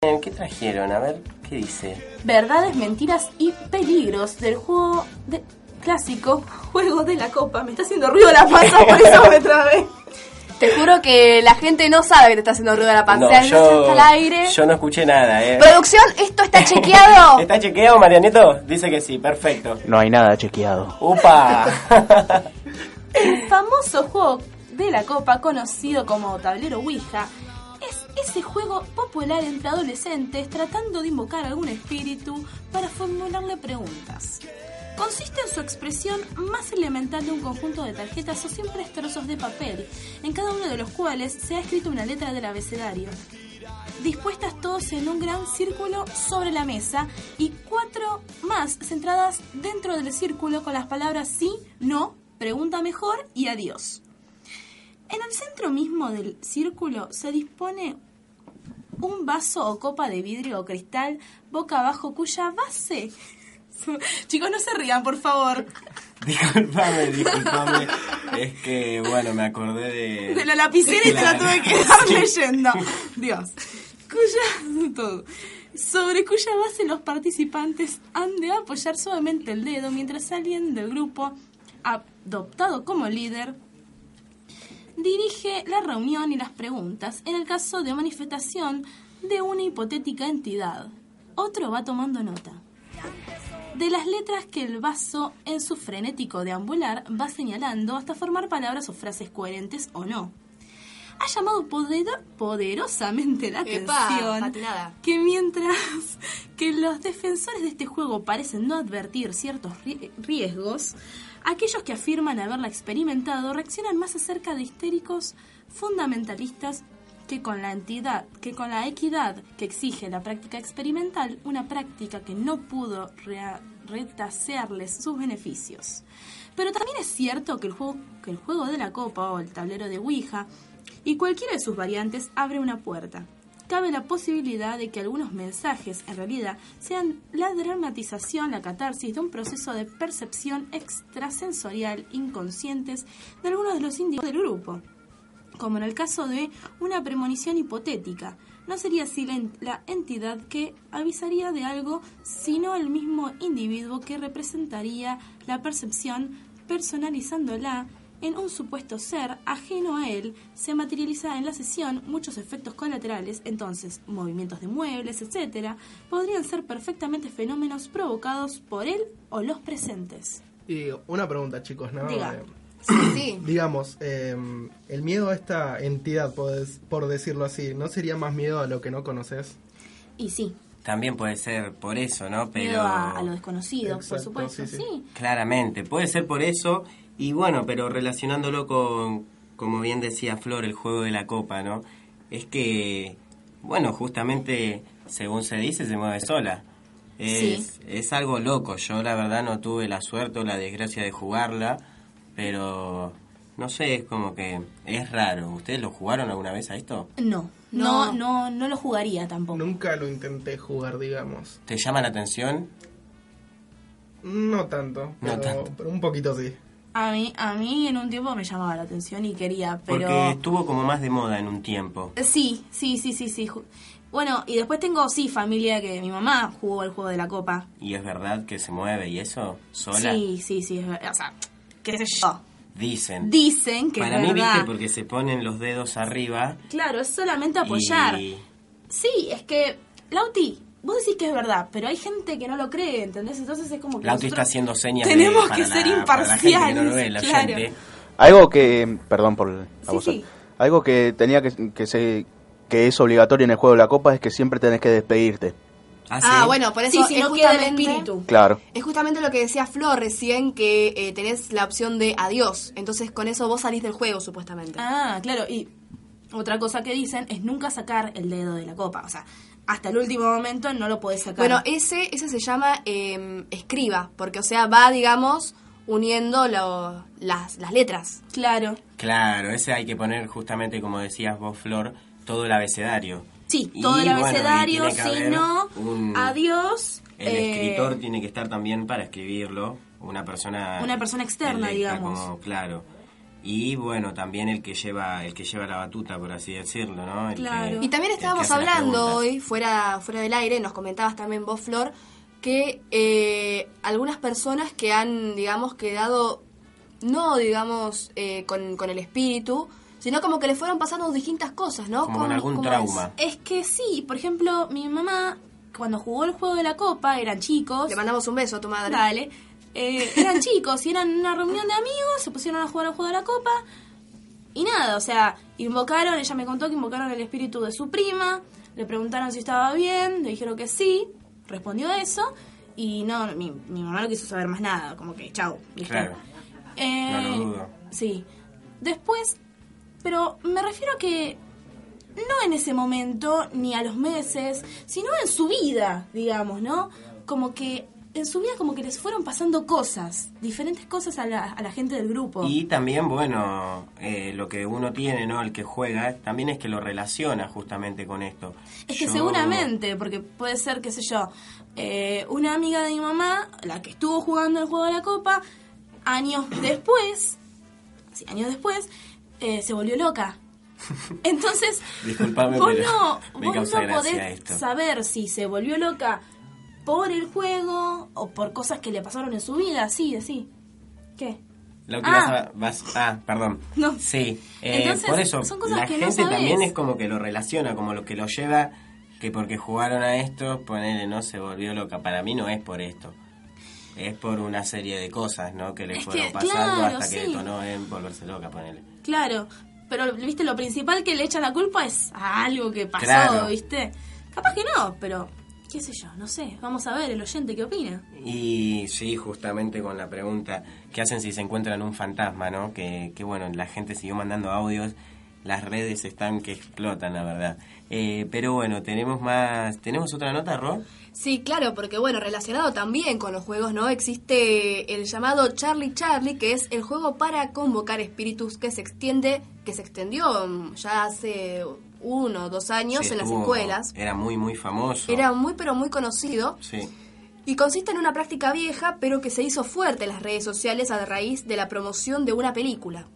¿Qué trajeron? A ver, ¿qué dice? Verdades, mentiras y peligros del juego de clásico Juego de la Copa. Me está haciendo ruido la panza, por eso me trabé. Te juro que la gente no sabe que te está haciendo ruido la panza. No, O sea, no yo, está al aire. yo no escuché nada, ¿eh? Producción, ¿esto está chequeado? ¿Está chequeado, Marianito? Dice que sí, perfecto. No hay nada chequeado. ¡Upa! El famoso juego de la Copa, conocido como tablero Ouija, ese juego popular entre adolescentes tratando de invocar algún espíritu para formularle preguntas. Consiste en su expresión más elemental de un conjunto de tarjetas o simples trozos de papel, en cada uno de los cuales se ha escrito una letra del abecedario, dispuestas todos en un gran círculo sobre la mesa y cuatro más centradas dentro del círculo con las palabras sí, no, pregunta mejor y adiós. En el centro mismo del círculo se dispone un vaso o copa de vidrio o cristal boca abajo cuya base... Chicos, no se rían, por favor. disculpame, disculpame. Es que, bueno, me acordé de... De la lapicera y te la tuve que dar leyendo. Dios. Cuya, todo. Sobre cuya base los participantes han de apoyar suavemente el dedo mientras alguien del grupo, adoptado como líder, dirige la reunión y las preguntas en el caso de manifestación de una hipotética entidad. Otro va tomando nota de las letras que el vaso en su frenético deambular va señalando hasta formar palabras o frases coherentes o no. Ha llamado poder- poderosamente la Epa, atención patinada. que mientras que los defensores de este juego parecen no advertir ciertos ri- riesgos, aquellos que afirman haberla experimentado reaccionan más acerca de histéricos fundamentalistas que con la entidad, que con la equidad que exige la práctica experimental, una práctica que no pudo retasearles sus beneficios. Pero también es cierto que el, juego, que el juego de la copa o el tablero de Ouija y cualquiera de sus variantes abre una puerta. Cabe la posibilidad de que algunos mensajes en realidad sean la dramatización, la catarsis de un proceso de percepción extrasensorial inconscientes de algunos de los individuos del grupo como en el caso de una premonición hipotética. No sería así la, en- la entidad que avisaría de algo, sino el mismo individuo que representaría la percepción personalizándola en un supuesto ser ajeno a él, se materializa en la sesión muchos efectos colaterales, entonces movimientos de muebles, etc., podrían ser perfectamente fenómenos provocados por él o los presentes. Y una pregunta, chicos, ¿no? Diga. Eh, Sí, sí. digamos, eh, el miedo a esta entidad, por, por decirlo así, ¿no sería más miedo a lo que no conoces? Y sí, También puede ser por eso, ¿no? Pero... miedo a, a lo desconocido, por Exacto, supuesto, sí, sí. sí. Claramente, puede ser por eso. Y bueno, pero relacionándolo con, como bien decía Flor, el juego de la copa, ¿no? Es que, bueno, justamente, según se dice, se mueve sola. Es, es algo loco. Yo la verdad no tuve la suerte o la desgracia de jugarla, pero no sé, es como que es raro. ¿Ustedes lo jugaron alguna vez a esto? No, no, No. no, no lo jugaría tampoco. Nunca lo intenté jugar, digamos. ¿Te llama la atención? No tanto, No pero, tanto. pero un poquito sí. A mí, a mí en un tiempo me llamaba la atención y quería, pero Porque estuvo como más de moda en un tiempo. sí, sí, sí, sí, sí. Bueno, y después tengo sí familia que mi mamá jugó el juego de la copa. ¿Y es verdad que se mueve y eso? ¿Sola? Sí, sí, sí, es verdad. O sea, qué sé yo. Dicen. Dicen que Para es mí, verdad. viste, porque se ponen los dedos arriba. Claro, es solamente apoyar. Y Sí, es que Lauti, vos decís que es verdad, pero hay gente que no lo cree, ¿entendés? Entonces es como que Lauti está haciendo señas de- tenemos para que la- ser para la gente que no lo ve, imparciales, claro. Algo que, perdón por la Sí, voz, sí. algo que tenía que, que se que es obligatorio en el juego de la copa es que siempre tenés que despedirte. Ah, Ah, ¿sí? bueno, por eso Sí, si es no queda el justamente- espíritu. Claro. Es justamente lo que decía Flor recién, que eh, tenés la opción de adiós. Entonces con eso vos salís del juego, supuestamente. Ah, claro, y otra cosa que dicen es nunca sacar el dedo de la copa, o sea, hasta el último momento no lo podés sacar. Bueno, ese, ese se llama eh, escriba, porque o sea, va, digamos, uniendo lo- las, las letras. claro. Claro, ese hay que poner justamente, como decías vos, Flor, todo el abecedario. Sí, Y, todo el bueno, abecedario, que si no, un- adiós. El eh, escritor tiene que estar también para escribirlo, una persona... Una persona externa, electa, digamos. Como, claro. Y bueno, también el que lleva el que lleva la batuta, por así decirlo, ¿no? El Claro. que- Y también estábamos hablando hoy, fuera, fuera del aire, nos comentabas también vos, Flor, que eh, algunas personas que han, digamos, quedado, no, digamos, eh, con, con el espíritu, sino como que le fueron pasando distintas cosas, ¿no? Como con algún trauma. Es que sí, por ejemplo, mi mamá, cuando jugó el juego de la copa, eran chicos. es? Le mandamos un beso a tu madre. Dale. Eh, eran chicos y eran una reunión de amigos, se pusieron a jugar al juego de la copa. Y nada, o sea, invocaron, ella me contó que invocaron el espíritu de su prima, le preguntaron si estaba bien, le dijeron que sí, respondió eso, y no, mi, mi mamá no quiso saber más nada, como que chau, listo. Claro. Eh, No lo dudo. Sí. Después, pero me refiero a que no en ese momento ni a los meses, sino en su vida, digamos, ¿no? Como que en su vida como que les fueron pasando cosas, diferentes cosas a la, a la gente del grupo. Y también, bueno, eh, lo que uno tiene, ¿no? El que juega, también es que lo relaciona justamente con esto. Es que Yo- seguramente, porque puede ser, qué sé yo, eh, una amiga de mi mamá, la que estuvo jugando el juego de la copa, años después, sí, años después, eh, se volvió loca. Entonces, Disculpame, vos no, vos no podés saber si se volvió loca por el juego o por cosas que le pasaron en su vida, sí, así. ¿Qué? Lo que Ah. vas, a- vas- ah, perdón. No. Sí, eh, Entonces, por eso son cosas la que gente también es como que lo relaciona, como lo que lo lleva, que porque jugaron a esto, ponele, no se volvió loca. Para mí no es por esto. Es por una serie de cosas, ¿no? Que le Es fueron que, pasando claro, hasta que sí. detonó en volverse loca, ponele. Claro, pero viste, lo principal que le echan la culpa es a algo que pasó, Claro. ¿viste? Capaz que no, pero qué sé yo, no sé. Vamos a ver el oyente qué opina. Y sí, justamente con la pregunta, ¿qué hacen si se encuentran un fantasma, no? Que, que bueno, la gente siguió mandando audios, las redes están que explotan, la verdad. Eh, pero bueno, tenemos más, ¿tenemos otra nota, Ro? Sí, claro, porque bueno, relacionado también con los juegos, ¿no? Existe el llamado Charlie Charlie, que es el juego para convocar espíritus que se extiende, que se extendió mm, ya hace uno o dos años Sí, en las escuelas. Era muy, muy famoso. Era muy pero muy conocido Sí, y consiste en una práctica vieja, pero que se hizo fuerte en las redes sociales a raíz de la promoción de una película.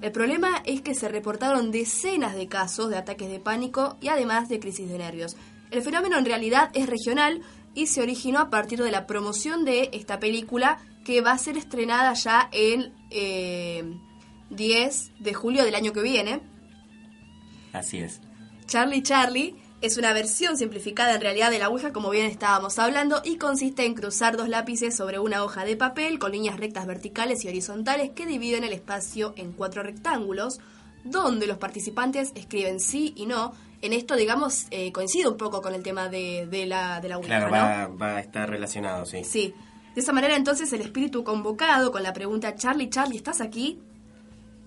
El problema es que se reportaron decenas de casos de ataques de pánico y además de crisis de nervios. El fenómeno en realidad es regional y se originó a partir de la promoción de esta película que va a ser estrenada ya el eh, 10 de julio del año que viene. Así es. Charlie Charlie es una versión simplificada en realidad de la Ouija, como bien estábamos hablando, y consiste en cruzar dos lápices sobre una hoja de papel con líneas rectas verticales y horizontales que dividen el espacio en cuatro rectángulos, donde los participantes escriben sí y no. En esto, digamos, eh, coincide un poco con el tema de, de la, de la Ouija, Claro, ¿no? va, va a estar relacionado, sí. Sí. De esa manera, entonces, el espíritu convocado con la pregunta Charlie, Charlie, ¿estás aquí?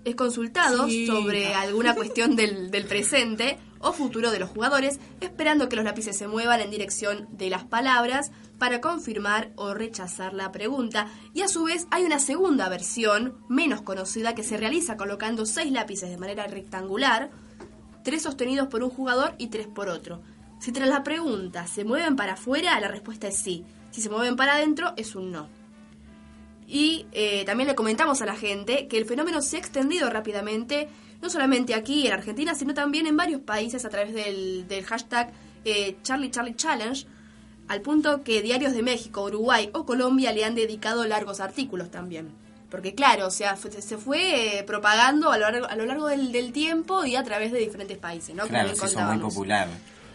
Es consultado Sí. sobre alguna cuestión del, del presente o futuro de los jugadores, esperando que los lápices se muevan en dirección de las palabras para confirmar o rechazar la pregunta. Y a su vez hay una segunda versión, menos conocida, que se realiza colocando seis lápices de manera rectangular, tres sostenidos por un jugador y tres por otro. Si tras la pregunta se mueven para afuera, la respuesta es sí. Si se mueven para adentro, es un no. Y eh, también le comentamos a la gente que el fenómeno se ha extendido rápidamente, no solamente aquí en Argentina, sino también en varios países a través del, del hashtag eh, Charlie Charlie Challenge, al punto que diarios de México, Uruguay o Colombia le han dedicado largos artículos también. Porque claro, o sea, se fue eh, propagando a lo largo, a lo largo del, del tiempo y a través de diferentes países, ¿no? Como Claro, bien se hizo muy popular.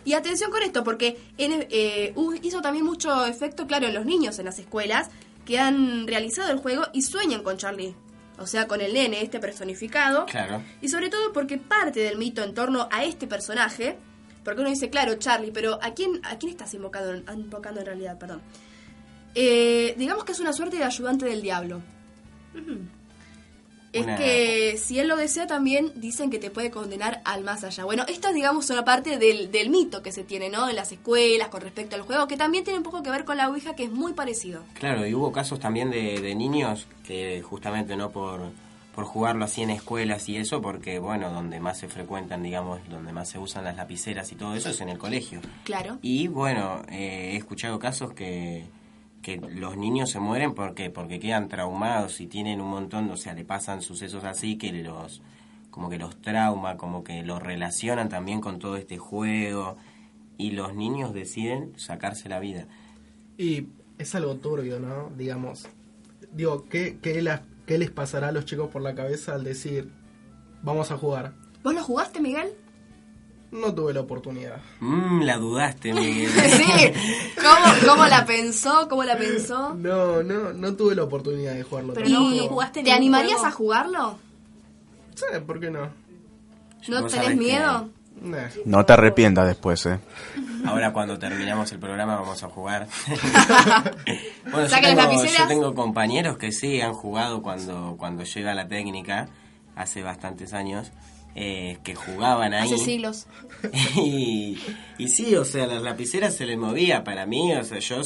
Y atención con esto, porque en- eh, hizo también mucho efecto, claro, en los niños en las escuelas que han realizado el juego y sueñan con Charlie. O sea, con el nene, este personificado. Claro. Y sobre todo porque parte del mito en torno a este personaje, porque uno dice, claro, Charlie, pero ¿a quién, a quién estás invocando, invocando en realidad? Perdón. Eh, digamos que es una suerte de ayudante del diablo. Es Una- que si él lo desea también dicen que te puede condenar al más allá. Bueno, esta es digamos una parte del, del mito que se tiene, ¿no? En las escuelas con respecto al juego, que también tiene un poco que ver con la Ouija, que es muy parecido. Claro, y hubo casos también de, de niños que justamente no por, por jugarlo así en escuelas y eso, porque bueno, donde más se frecuentan, digamos, donde más se usan las lapiceras y todo eso es en el colegio. Claro. Y bueno, eh, he escuchado casos que, que los niños se mueren porque porque quedan traumados y tienen un montón, o sea, le pasan sucesos así que los como que los trauma, como que los relacionan también con todo este juego y los niños deciden sacarse la vida. Y es algo turbio, ¿no? Digamos. Digo, ¿qué, qué, las- qué les pasará a los chicos por la cabeza al decir, vamos a jugar? ¿Vos lo jugaste, Miguel? No tuve la oportunidad. Mm, la dudaste, Miguel. sí. ¿Cómo, ¿Cómo la pensó? ¿Cómo la pensó? No, no, no tuve la oportunidad de jugarlo. Pero ¿Y no, no jugaste ¿Te animarías juego. a jugarlo? Sí, ¿por qué no? ¿No tenés que miedo? No te arrepientas después, ¿eh? Ahora cuando terminamos el programa vamos a jugar. bueno, yo tengo, yo tengo compañeros que sí han jugado cuando, cuando llega la técnica, hace bastantes años, eh, que jugaban ahí. Hace siglos. y, y sí, o sea, las lapiceras se les movía para mí, o sea, yo